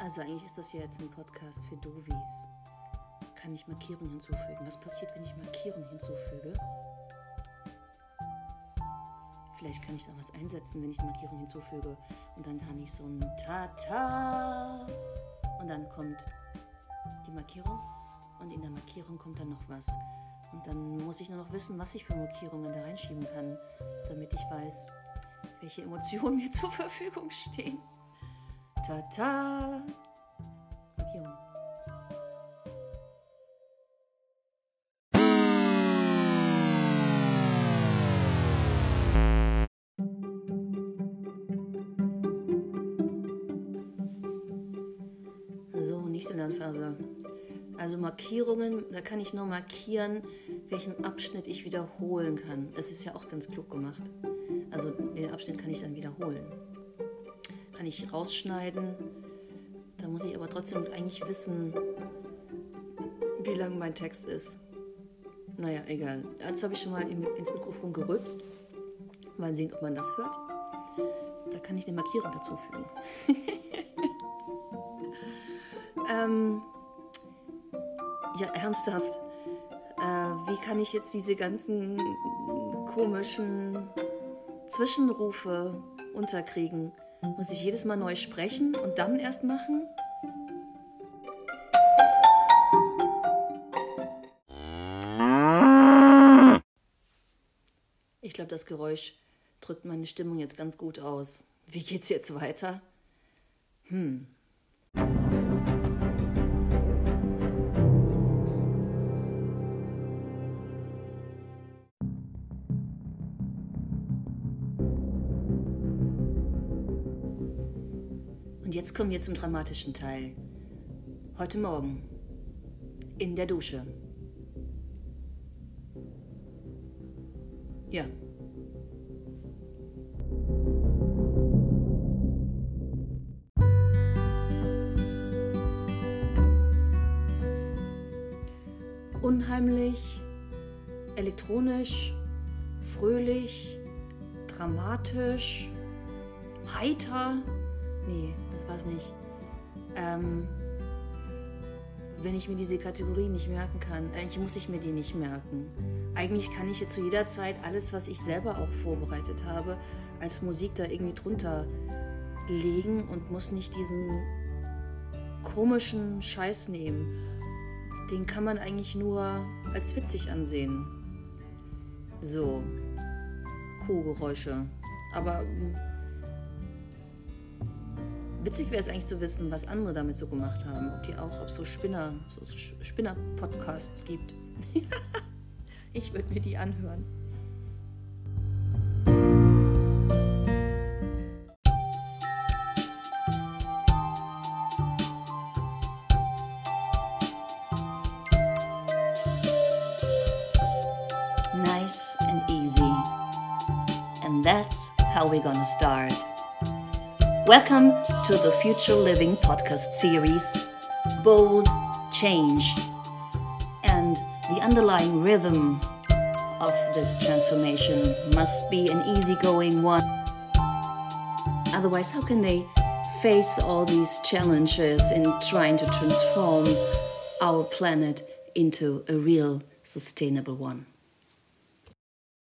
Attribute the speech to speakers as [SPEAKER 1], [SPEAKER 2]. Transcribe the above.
[SPEAKER 1] Also eigentlich ist das ja jetzt ein Podcast für Dovis. Kann ich Markierungen hinzufügen? Was passiert, wenn ich Markierungen hinzufüge? Vielleicht kann ich da was einsetzen, wenn ich eine Markierung hinzufüge. Und dann kann ich so ein Tata. Und dann kommt die Markierung. Und in der Markierung kommt dann noch was. Und dann muss ich nur noch wissen, was ich für Markierungen da reinschieben kann, damit ich weiß, welche Emotionen mir zur Verfügung stehen. Tata. So, nächste Lernphase. Also Markierungen, da kann ich nur markieren, welchen Abschnitt ich wiederholen kann. Das ist ja auch ganz klug gemacht. Also den Abschnitt kann ich dann wiederholen. Kann ich rausschneiden. Da muss ich aber trotzdem eigentlich wissen, wie lang mein Text ist. Naja, egal. Jetzt habe ich schon mal ins Mikrofon gerülpst. Mal sehen, ob man das hört. Da kann ich eine Markierung dazu fügen. ähm, ja, ernsthaft. Äh, wie kann ich jetzt diese ganzen komischen Zwischenrufe unterkriegen? Muss ich jedes Mal neu sprechen und dann erst machen? Ich glaube, das Geräusch drückt meine Stimmung jetzt ganz gut aus. Wie geht's jetzt weiter? Hm. Und jetzt kommen wir zum dramatischen Teil. Heute Morgen. In der Dusche. Ja. Unheimlich, elektronisch, fröhlich, dramatisch, heiter. Nee, das war's nicht. Ähm, wenn ich mir diese Kategorie nicht merken kann, eigentlich muss ich mir die nicht merken. Eigentlich kann ich jetzt zu jeder Zeit alles, was ich selber auch vorbereitet habe, als Musik da irgendwie drunter legen und muss nicht diesen komischen Scheiß nehmen. Den kann man eigentlich nur als witzig ansehen. So, Kuhgeräusche. Aber Witzig wäre es eigentlich zu wissen, was andere damit so gemacht haben. Ob die auch, ob so Spinner, so Spinner-Podcasts gibt. ich würde mir die anhören. Nice and easy. And that's how we're gonna start. Welcome to the Future Living podcast series Bold Change. And the underlying rhythm of this transformation must be an easygoing one. Otherwise, how can they face all these challenges in trying to transform our planet into a real sustainable one?